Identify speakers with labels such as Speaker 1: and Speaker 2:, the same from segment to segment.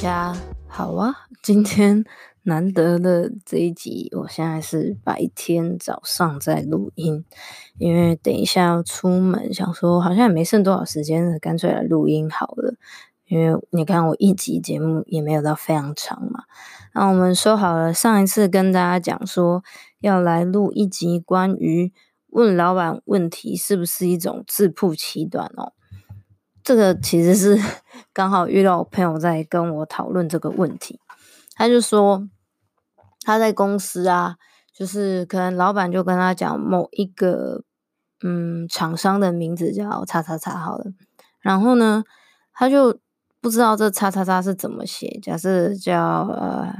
Speaker 1: 家好啊！今天难得的这一集，我现在是白天早上在录音，因为等一下要出门，想说好像也没剩多少时间了，干脆来录音好了。因为你看我一集节目也没有到非常长嘛。那我们说好了，上一次跟大家讲说要来录一集关于问老板问题是不是一种自曝其短哦。这个其实是 刚好遇到我朋友在跟我讨论这个问题，他就说他在公司啊，就是可能老板就跟他讲某一个嗯厂商的名字叫叉叉叉好了，然后呢他就不知道这叉叉叉是怎么写，假设叫呃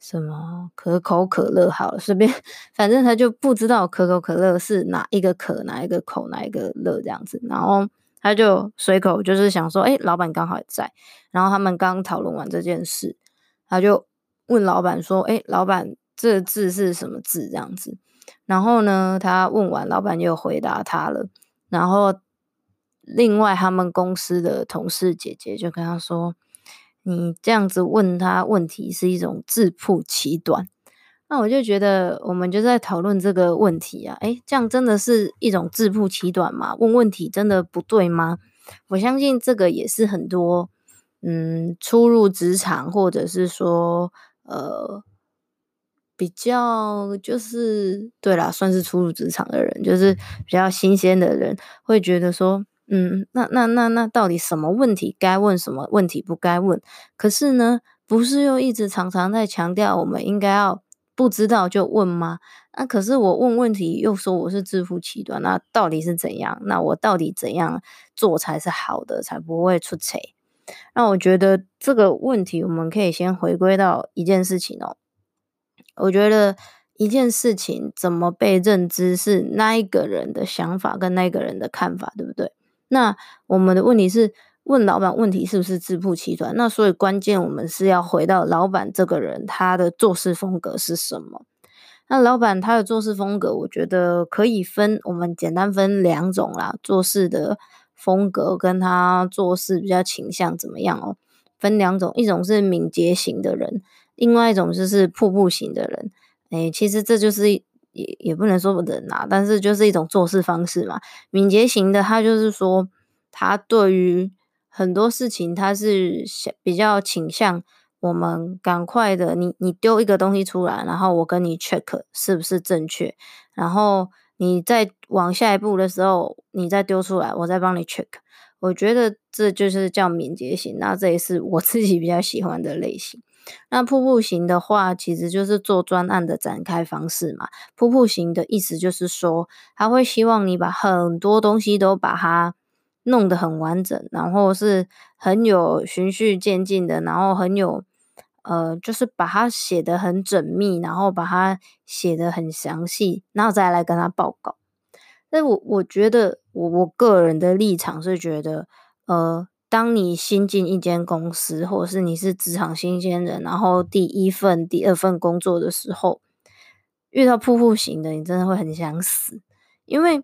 Speaker 1: 什么可口可乐好了，随便 反正他就不知道可口可乐是哪一个可哪一个口哪一个乐这样子，然后。他就随口就是想说，哎，老板刚好也在，然后他们刚讨论完这件事，他就问老板说，哎，老板这字是什么字？这样子，然后呢，他问完，老板就回答他了，然后另外他们公司的同事姐姐就跟他说，你这样子问他问题是一种自曝其短。那我就觉得，我们就在讨论这个问题啊，诶，这样真的是一种自曝其短吗？问问题真的不对吗？我相信这个也是很多，嗯，初入职场或者是说，呃，比较就是对啦，算是初入职场的人，就是比较新鲜的人，会觉得说，嗯，那那那那到底什么问题该问，什么问题不该问？可是呢，不是又一直常常在强调，我们应该要。不知道就问吗？那、可是我问问题又说我是自负其短，那到底是怎样？那我到底怎样做才是好的，才不会出错？那我觉得这个问题我们可以先回归到一件事情哦。我觉得一件事情怎么被认知是那一个人的想法跟那一个人的看法，对不对？那我们的问题是。问老板问题是不是自曝其短？那所以关键我们是要回到老板这个人，他的做事风格是什么？那老板他的做事风格，我觉得可以分，我们简单分两种啦，做事的风格跟他做事比较倾向怎么样哦？分两种，一种是敏捷型的人，另外一种就是瀑布型的人。诶，其实这就是也也不能说人啊，但是就是一种做事方式嘛。敏捷型的他就是说，他对于很多事情他是比较倾向我们赶快的，你你丢一个东西出来，然后我跟你 check 是不是正确，然后你再往下一步的时候，你再丢出来，我再帮你 check。我觉得这就是叫敏捷型，那这也是我自己比较喜欢的类型。那瀑布型的话，其实就是做专案的展开方式嘛。瀑布型的意思就是说，他会希望你把很多东西都把它。弄得很完整，然后是很有循序渐进的，然后很有呃，就是把它写得很缜密，然后把它写得很详细，然后再来跟他报告。我我觉得我我个人的立场是觉得，呃，当你新进一间公司，或者是你是职场新鲜人，然后第一份、第二份工作的时候，遇到瀑布型的，你真的会很想死，因为，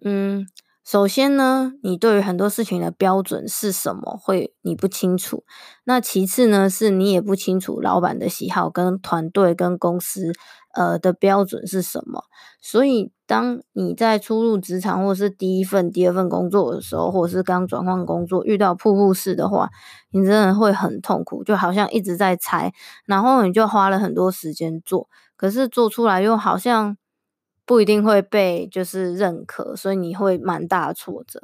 Speaker 1: 嗯。首先呢，你对于很多事情的标准是什么，会你不清楚。那其次呢，是你也不清楚老板的喜好跟团队跟公司，呃的标准是什么？所以当你在初入职场或是第一份、第二份工作的时候，或者是刚转换工作遇到瀑布式的话，你真的会很痛苦，就好像一直在猜，然后你就花了很多时间做，可是做出来又好像。不一定会被就是认可，所以你会蛮大的挫折。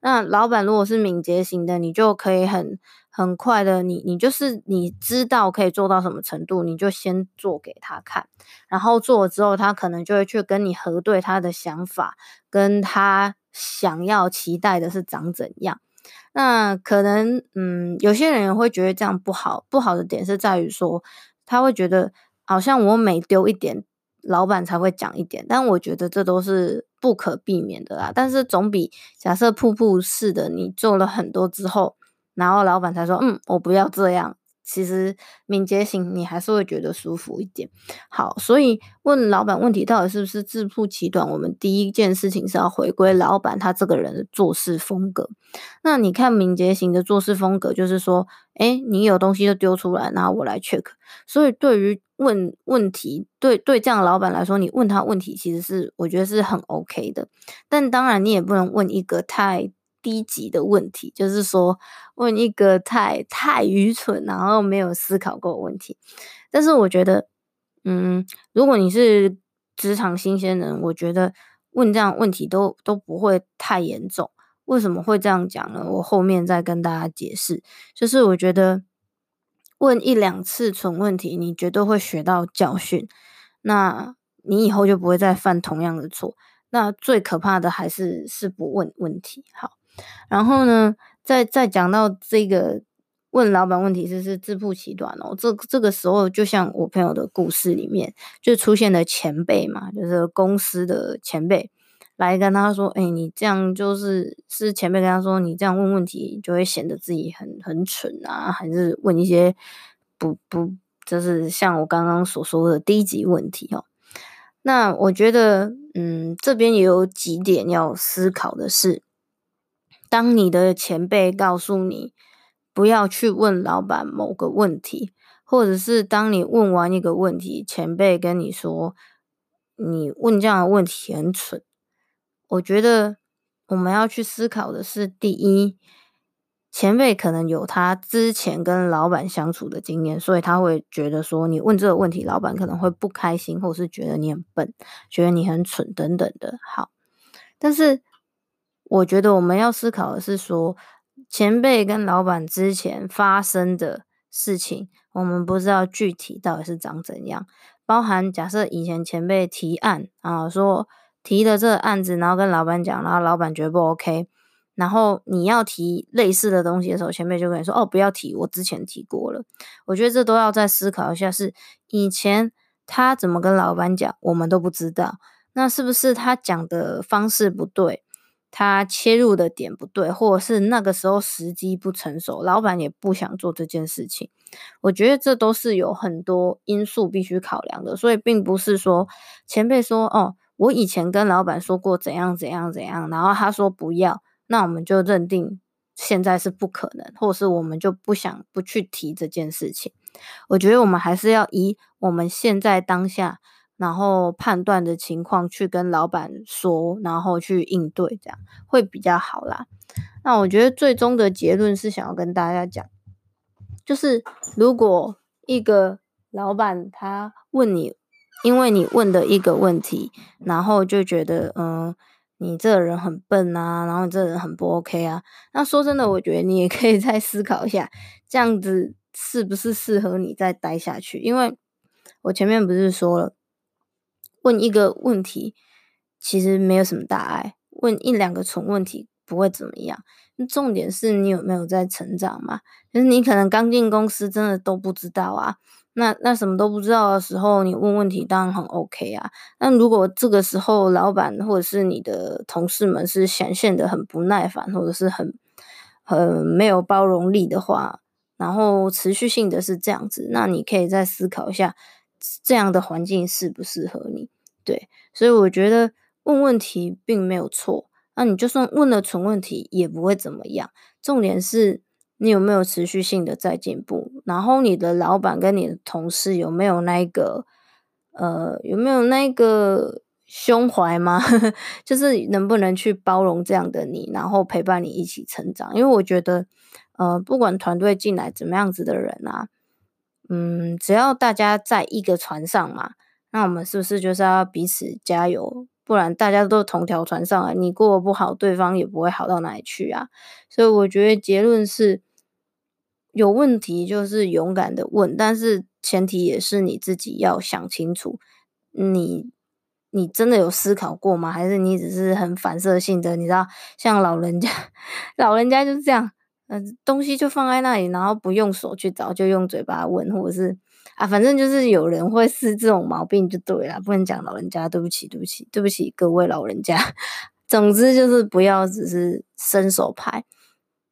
Speaker 1: 那老板如果是敏捷型的，你就可以很很快的，你你就是你知道可以做到什么程度，你就先做给他看，然后做了之后，他可能就会去跟你核对他的想法，跟他想要期待的是长怎样。那可能嗯，有些人也会觉得这样不好，不好的点是在于说，他会觉得好像我每丢一点。老板才会讲一点，但我觉得这都是不可避免的啦。但是总比假设瀑布式的你做了很多之后，然后老板才说，嗯，我不要这样。其实敏捷型你还是会觉得舒服一点。好，所以问老板问题到底是不是自曝其短，我们第一件事情是要回归老板他这个人的做事风格。那你看敏捷型的做事风格，就是说，诶，你有东西就丢出来，然后我来 check。所以对于问问题，对对这样老板来说，你问他问题其实是我觉得是很 OK 的。但当然你也不能问一个太。低级的问题，就是说问一个太太愚蠢，然后没有思考过的问题。但是我觉得，嗯，如果你是职场新鲜人，我觉得问这样问题都都不会太严重。为什么会这样讲呢？我后面再跟大家解释。就是我觉得问一两次蠢问题，你绝对会学到教训，那你以后就不会再犯同样的错。那最可怕的还是是不问问题。好。然后呢，再再讲到这个问老板问题，是是自曝其短哦。这这个时候，就像我朋友的故事里面，就出现了前辈嘛，就是公司的前辈来跟他说：“哎，你这样就是是前辈跟他说，你这样问问题就会显得自己很很蠢啊，还是问一些不不，就是像我刚刚所说的低级问题哦。”那我觉得，嗯，这边也有几点要思考的是。当你的前辈告诉你不要去问老板某个问题，或者是当你问完一个问题，前辈跟你说你问这样的问题很蠢，我觉得我们要去思考的是：第一，前辈可能有他之前跟老板相处的经验，所以他会觉得说你问这个问题，老板可能会不开心，或是觉得你很笨，觉得你很蠢等等的。好，但是。我觉得我们要思考的是说，前辈跟老板之前发生的事情，我们不知道具体到底是长怎样。包含假设以前前辈提案啊，说提的这个案子，然后跟老板讲，然后老板觉得不 OK，然后你要提类似的东西的时候，前辈就跟你说：“哦，不要提，我之前提过了。”我觉得这都要再思考一下，是以前他怎么跟老板讲，我们都不知道。那是不是他讲的方式不对？他切入的点不对，或者是那个时候时机不成熟，老板也不想做这件事情。我觉得这都是有很多因素必须考量的，所以并不是说前辈说哦，我以前跟老板说过怎样怎样怎样，然后他说不要，那我们就认定现在是不可能，或者是我们就不想不去提这件事情。我觉得我们还是要以我们现在当下。然后判断的情况去跟老板说，然后去应对，这样会比较好啦。那我觉得最终的结论是想要跟大家讲，就是如果一个老板他问你，因为你问的一个问题，然后就觉得嗯，你这个人很笨啊，然后你这个人很不 OK 啊。那说真的，我觉得你也可以再思考一下，这样子是不是适合你再待下去？因为我前面不是说了。问一个问题，其实没有什么大碍。问一两个蠢问题不会怎么样。重点是你有没有在成长嘛？就是你可能刚进公司，真的都不知道啊。那那什么都不知道的时候，你问问题当然很 OK 啊。那如果这个时候老板或者是你的同事们是显现的很不耐烦，或者是很很没有包容力的话，然后持续性的是这样子，那你可以再思考一下，这样的环境适不适合你。对，所以我觉得问问题并没有错，那你就算问了蠢问题也不会怎么样。重点是你有没有持续性的在进步，然后你的老板跟你的同事有没有那个呃，有没有那个胸怀吗？就是能不能去包容这样的你，然后陪伴你一起成长？因为我觉得，呃，不管团队进来怎么样子的人啊，嗯，只要大家在一个船上嘛，那我们是不是就是要彼此加油？不然大家都同条船上啊，你过得不好，对方也不会好到哪里去啊。所以我觉得结论是，有问题就是勇敢的问，但是前提也是你自己要想清楚，你你真的有思考过吗？还是你只是很反射性的？你知道，像老人家，老人家就是这样，嗯、呃，东西就放在那里，然后不用手去找，就用嘴巴问，或者是。啊，反正就是有人会是这种毛病就对了，不能讲老人家，对不起，对不起，对不起各位老人家。总之就是不要只是伸手牌。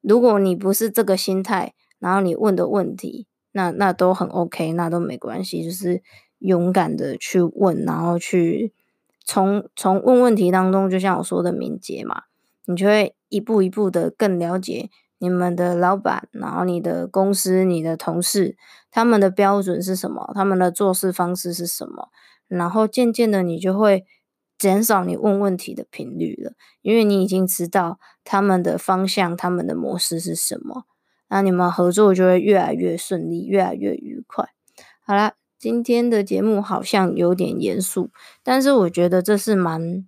Speaker 1: 如果你不是这个心态，然后你问的问题，那那都很 OK，那都没关系，就是勇敢的去问，然后去从从问问题当中，就像我说的敏捷嘛，你就会一步一步的更了解。你们的老板，然后你的公司、你的同事，他们的标准是什么？他们的做事方式是什么？然后渐渐的，你就会减少你问问题的频率了，因为你已经知道他们的方向、他们的模式是什么。那你们合作就会越来越顺利，越来越愉快。好啦，今天的节目好像有点严肃，但是我觉得这是蛮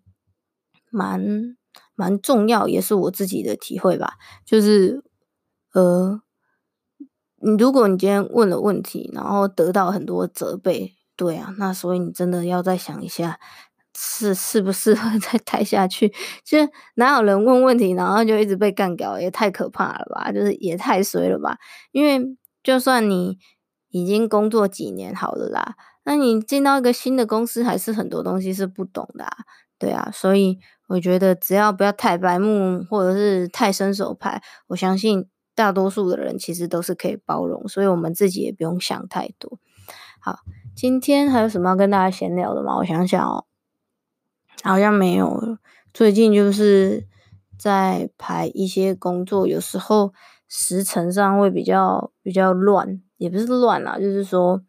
Speaker 1: 蛮。蛮重要，也是我自己的体会吧。就是，呃，你如果你今天问了问题，然后得到很多责备，对啊，那所以你真的要再想一下，是适不适合 再待下去？其实哪有人问问题，然后就一直被干掉，也太可怕了吧？就是也太衰了吧？因为就算你已经工作几年好了啦，那你进到一个新的公司，还是很多东西是不懂的啊，对啊，所以。我觉得只要不要太白目，或者是太伸手牌，我相信大多数的人其实都是可以包容，所以我们自己也不用想太多。好，今天还有什么要跟大家闲聊的吗？我想想哦，好像没有。最近就是在排一些工作，有时候时程上会比较比较乱，也不是乱啦，就是说。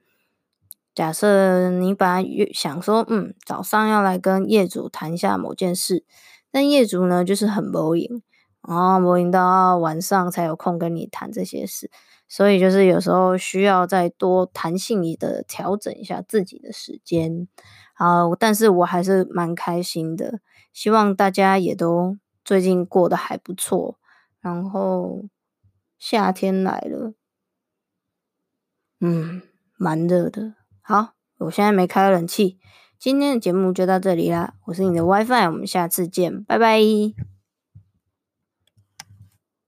Speaker 1: 假设你本来想说，嗯，早上要来跟业主谈一下某件事，但业主呢就是很无影，然后无影到晚上才有空跟你谈这些事，所以就是有时候需要再多弹性的调整一下自己的时间。好，但是我还是蛮开心的，希望大家也都最近过得还不错。然后夏天来了，嗯，蛮热的。好，我现在没开冷气。今天的节目就到这里啦，我是你的 WiFi，我们下次见，拜拜。